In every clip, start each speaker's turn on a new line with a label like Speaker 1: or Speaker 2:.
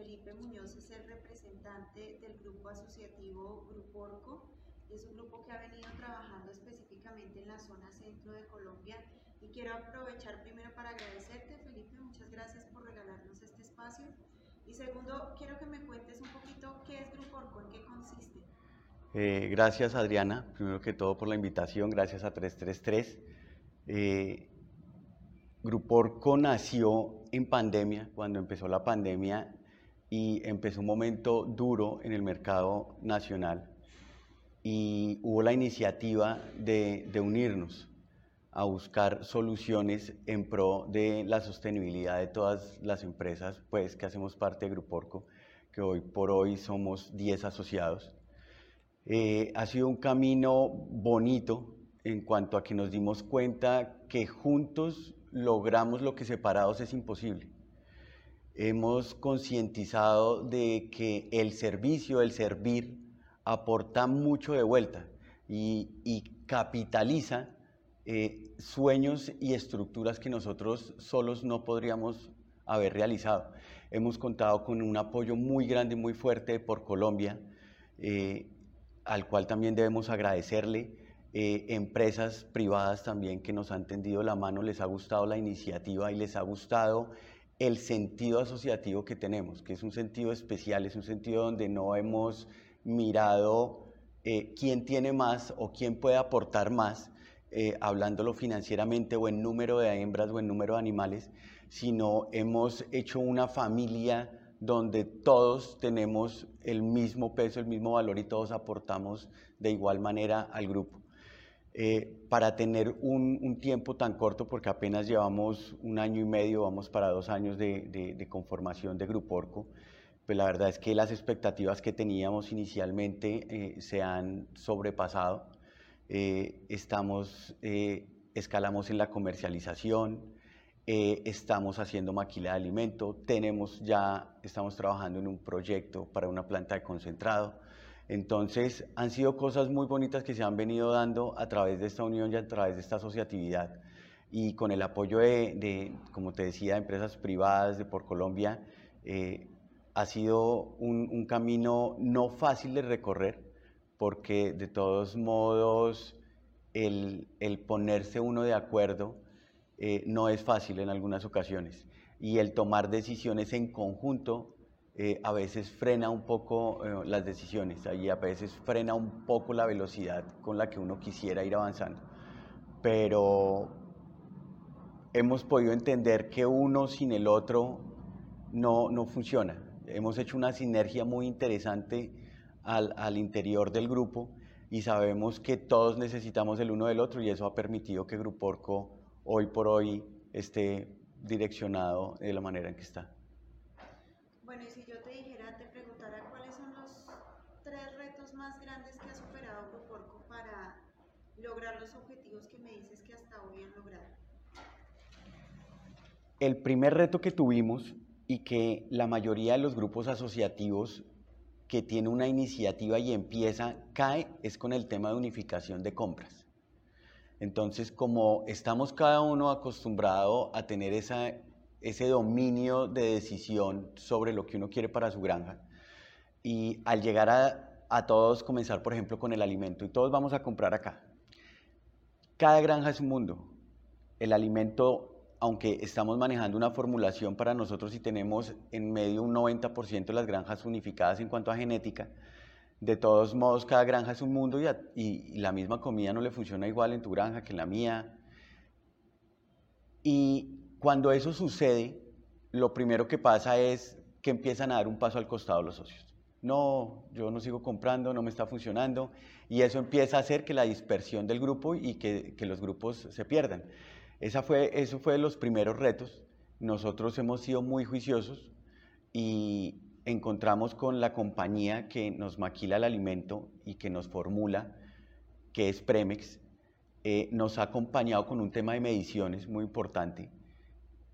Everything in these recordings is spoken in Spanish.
Speaker 1: Felipe Muñoz es el representante del grupo asociativo Grupo Orco. Es un grupo que ha venido trabajando específicamente en la zona centro de Colombia y quiero aprovechar primero para agradecerte, Felipe, muchas gracias por regalarnos este espacio. Y segundo, quiero que me cuentes un poquito qué es Grupo Orco, en qué consiste.
Speaker 2: Eh, gracias Adriana, primero que todo por la invitación, gracias a 333. Eh, Grupo Orco nació en pandemia, cuando empezó la pandemia y empezó un momento duro en el mercado nacional y hubo la iniciativa de, unirnos a buscar soluciones en pro de la sostenibilidad de todas las empresas pues, que hacemos parte de Grupo Orco, que hoy por hoy somos 10 asociados. Eh, ha sido un camino bonito en cuanto a que nos dimos cuenta que juntos logramos lo que separados es imposible. Hemos concientizado de que el servicio, el servir, aporta mucho de vuelta y, capitaliza eh, sueños y estructuras que nosotros solos no podríamos haber realizado. Hemos contado con un apoyo muy grande y muy fuerte por Colombia, eh, al cual también debemos agradecerle. Eh, empresas privadas también que nos han tendido la mano, les ha gustado la iniciativa y les ha gustado el sentido asociativo que tenemos, que es un sentido especial, es un sentido donde no hemos mirado eh, quién tiene más o quién puede aportar más, eh, hablándolo financieramente o en número de hembras o en número de animales, sino hemos hecho una familia donde todos tenemos el mismo peso, el mismo valor y todos aportamos de igual manera al grupo. Eh, para tener un, tiempo tan corto, porque apenas llevamos un año y medio, vamos para dos años de, conformación de Grupo Orco, pues la verdad es que las expectativas que teníamos inicialmente eh, se han sobrepasado. Eh, estamos, escalamos en la comercialización, estamos haciendo maquila de alimento, tenemos ya, estamos trabajando en un proyecto para una planta de concentrado, entonces, han sido cosas muy bonitas que se han venido dando a través de esta unión y a través de esta asociatividad. Y con el apoyo de, como te decía, de empresas privadas de por Colombia, eh, ha sido un, camino no fácil de recorrer, porque de todos modos el, ponerse uno de acuerdo eh, no es fácil en algunas ocasiones. Y el tomar decisiones en conjunto eh, a veces frena un poco eh, las decisiones, y a veces frena un poco la velocidad con la que uno quisiera ir avanzando. Pero hemos podido entender que uno sin el otro no, no funciona. Hemos hecho una sinergia muy interesante al, al interior del grupo y sabemos que todos necesitamos el uno del otro y eso ha permitido que Grupo Orco hoy por hoy esté direccionado de la manera en que está.
Speaker 1: Bueno, y si yo te dijera, te preguntara cuáles son los tres retos más grandes que ha superado Gruporco para lograr los objetivos que me dices que hasta hoy han logrado.
Speaker 2: El primer reto que tuvimos y que la mayoría de los grupos asociativos que tiene una iniciativa y empieza, cae, es con el tema de unificación de compras. Entonces, como estamos cada uno acostumbrado a tener ese dominio de decisión sobre lo que uno quiere para su granja. Y al llegar a, todos, comenzar, por ejemplo, con el alimento, y todos vamos a comprar acá. Cada granja es un mundo. El alimento, aunque estamos manejando una formulación para nosotros y tenemos en medio un 90% de las granjas unificadas en cuanto a genética, de todos modos, cada granja es un mundo y, y, la misma comida no le funciona igual en tu granja que en la mía. Y cuando eso sucede, lo primero que pasa es que empiezan a dar un paso al costado los socios. No, yo no sigo comprando, no me está funcionando. Y eso empieza a hacer que la dispersión del grupo y que, los grupos se pierdan. Esa fue, eso fue los primeros retos. Nosotros hemos sido muy juiciosos y encontramos con la compañía que nos maquila el alimento y que nos formula, que es Premex, eh, nos ha acompañado con un tema de mediciones muy importante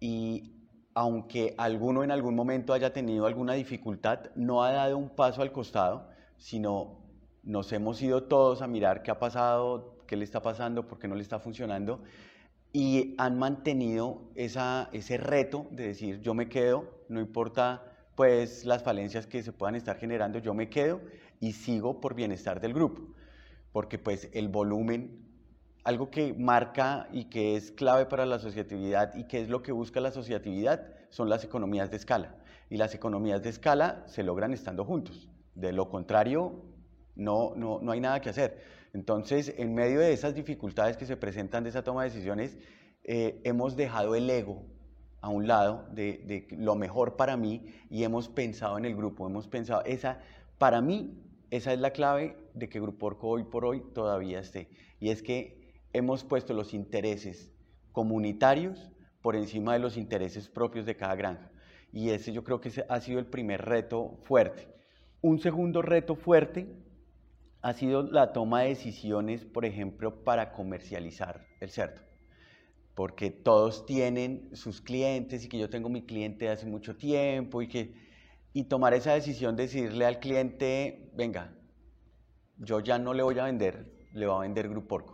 Speaker 2: y aunque alguno en algún momento haya tenido alguna dificultad, no ha dado un paso al costado, sino nos hemos ido todos a mirar qué ha pasado, qué le está pasando, por qué no le está funcionando, y han mantenido ese reto de decir, yo me quedo, no importa pues las falencias que se puedan estar generando, yo me quedo y sigo por bienestar del grupo, porque pues el volumen, algo que marca y que es clave para la asociatividad y que es lo que busca la asociatividad, son las economías de escala. Y las economías de escala se logran estando juntos. De lo contrario, no, no, no hay nada que hacer. Entonces, en medio de esas dificultades que se presentan de esa toma de decisiones, eh, hemos dejado el ego a un lado de, de, lo mejor para mí y hemos pensado en el grupo, hemos pensado, esa, para mí, esa es la clave de que Grupo Orco hoy por hoy todavía esté. Y es que hemos puesto los intereses comunitarios por encima de los intereses propios de cada granja. Y ese yo creo que ha sido el primer reto fuerte. Un segundo reto fuerte ha sido la toma de decisiones, por ejemplo, para comercializar el cerdo porque todos tienen sus clientes y que yo tengo mi cliente hace mucho tiempo y que y tomar esa decisión de decirle al cliente, venga, yo ya no le voy a vender, le voy a vender Grupo Orco.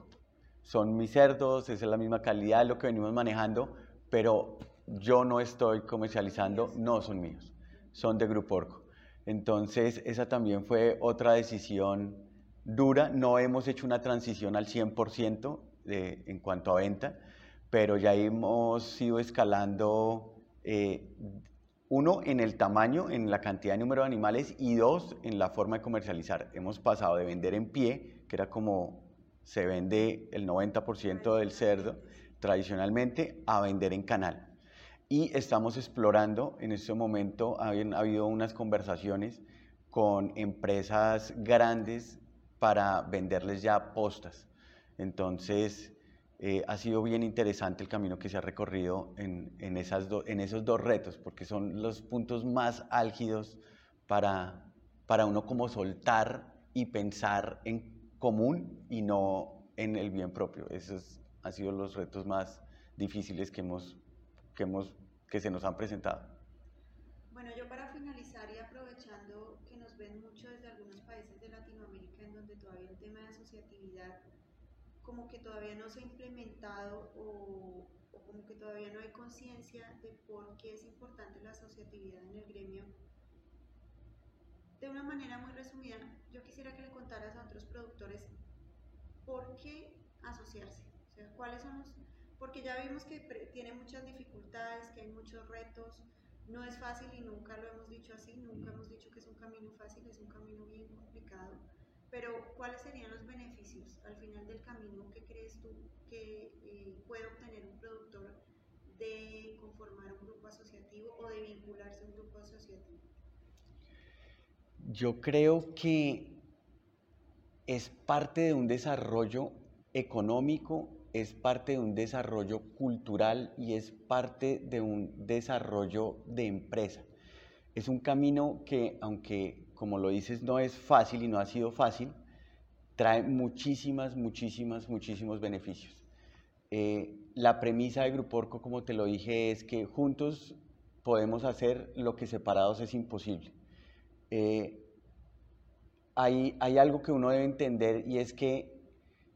Speaker 2: Son mis cerdos, esa es la misma calidad, lo que venimos manejando, pero yo no estoy comercializando, no son míos, son de Grupo Orco. Entonces, esa también fue otra decisión dura. No hemos hecho una transición al 100% de, en cuanto a venta, pero ya hemos ido escalando, eh, uno, en el tamaño, en la cantidad de número de animales, y dos, en la forma de comercializar. Hemos pasado de vender en pie, que era como se vende el 90% del cerdo tradicionalmente, a vender en canal. Y estamos explorando, en este momento ha habido unas conversaciones con empresas grandes para venderles ya postas. Entonces, eh, ha sido bien interesante el camino que se ha recorrido en, en esos dos retos, porque son los puntos más álgidos para, para uno como soltar y pensar en común y no en el bien propio. Esos han sido los retos más difíciles que, hemos, que, hemos, que se nos han presentado.
Speaker 1: Bueno, yo para finalizar y aprovechando que nos ven mucho desde algunos países de Latinoamérica en donde todavía el tema de asociatividad como que todavía no se ha implementado o, como que todavía no hay conciencia de por qué es importante la asociatividad en el gremio. De una manera muy resumida, yo quisiera que le contaras a otros productores por qué asociarse, o sea, cuáles son los, porque ya vimos que tiene muchas dificultades, que hay muchos retos, no es fácil y nunca lo hemos dicho así, nunca hemos dicho que es un camino fácil, es un camino bien complicado pero, ¿cuáles serían los beneficios al final del camino que crees tú que eh, puede obtener un productor de conformar un grupo asociativo o de vincularse a un grupo asociativo?
Speaker 2: Yo creo que es parte de un desarrollo económico, es parte de un desarrollo cultural y es parte de un desarrollo de empresa. Es un camino que, aunque como lo dices, no es fácil y no ha sido fácil, trae muchísimas, muchísimas, muchísimos beneficios. Eh, la premisa de Grupo Orco, como te lo dije, es que juntos podemos hacer lo que separados es imposible. Eh, hay, algo que uno debe entender y es que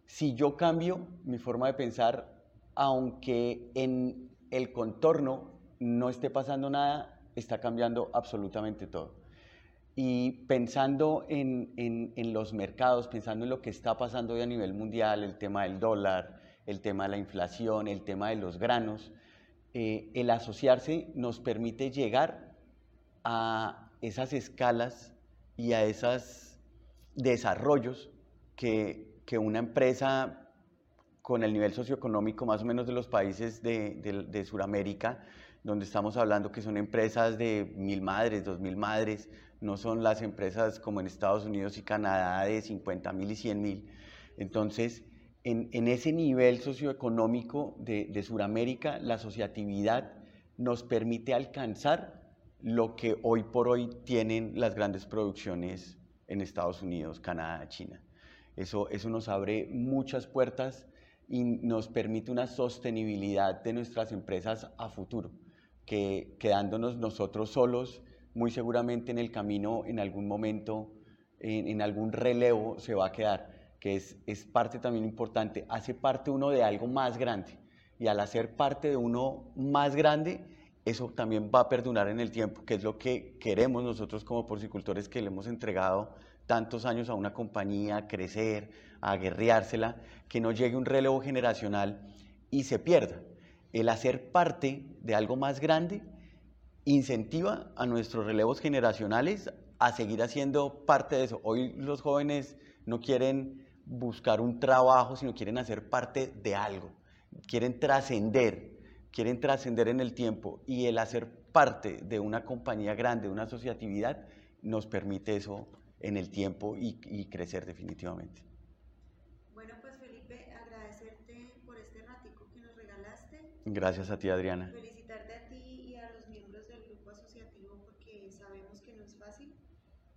Speaker 2: si yo cambio mi forma de pensar, aunque en el contorno no esté pasando nada, está cambiando absolutamente todo. Y pensando en, en, los mercados, pensando en lo que está pasando hoy a nivel mundial, el tema del dólar, el tema de la inflación, el tema de los granos, eh, el asociarse nos permite llegar a esas escalas y a esos desarrollos que, que una empresa con el nivel socioeconómico más o menos de los países de, de, de Sudamérica, donde estamos hablando que son empresas de mil madres, dos mil madres, no son las empresas como en Estados Unidos y Canadá de 50 mil y 100 mil. Entonces, en, ese nivel socioeconómico de, de Sudamérica, la asociatividad nos permite alcanzar lo que hoy por hoy tienen las grandes producciones en Estados Unidos, Canadá, China. Eso, eso nos abre muchas puertas y nos permite una sostenibilidad de nuestras empresas a futuro, que quedándonos nosotros solos, muy seguramente en el camino, en algún momento, en, algún relevo se va a quedar, que es, es parte también importante, hace parte uno de algo más grande. Y al hacer parte de uno más grande, eso también va a perdurar en el tiempo, que es lo que queremos nosotros como porcicultores que le hemos entregado tantos años a una compañía, a crecer, a guerreársela, que no llegue un relevo generacional y se pierda. El hacer parte de algo más grande incentiva a nuestros relevos generacionales a seguir haciendo parte de eso. Hoy los jóvenes no quieren buscar un trabajo, sino quieren hacer parte de algo, quieren trascender, quieren trascender en el tiempo y el hacer parte de una compañía grande, de una asociatividad, nos permite eso en el tiempo y, crecer definitivamente.
Speaker 1: Bueno, pues Felipe, agradecerte por este ratico que nos regalaste.
Speaker 2: Gracias a ti, Adriana.
Speaker 1: Felicitarte a ti y a los miembros del grupo asociativo porque sabemos que no es fácil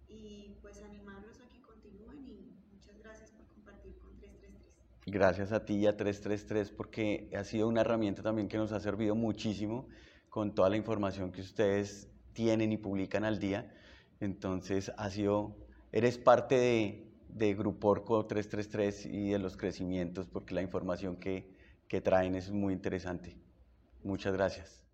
Speaker 1: y pues animarlos a que continúen y muchas gracias por compartir con 333.
Speaker 2: Gracias a ti y a 333 porque ha sido una herramienta también que nos ha servido muchísimo con toda la información que ustedes tienen y publican al día. Entonces ha sido eres parte de, de Gruporco 333 y de los crecimientos porque la información que, que traen es muy interesante. Muchas gracias.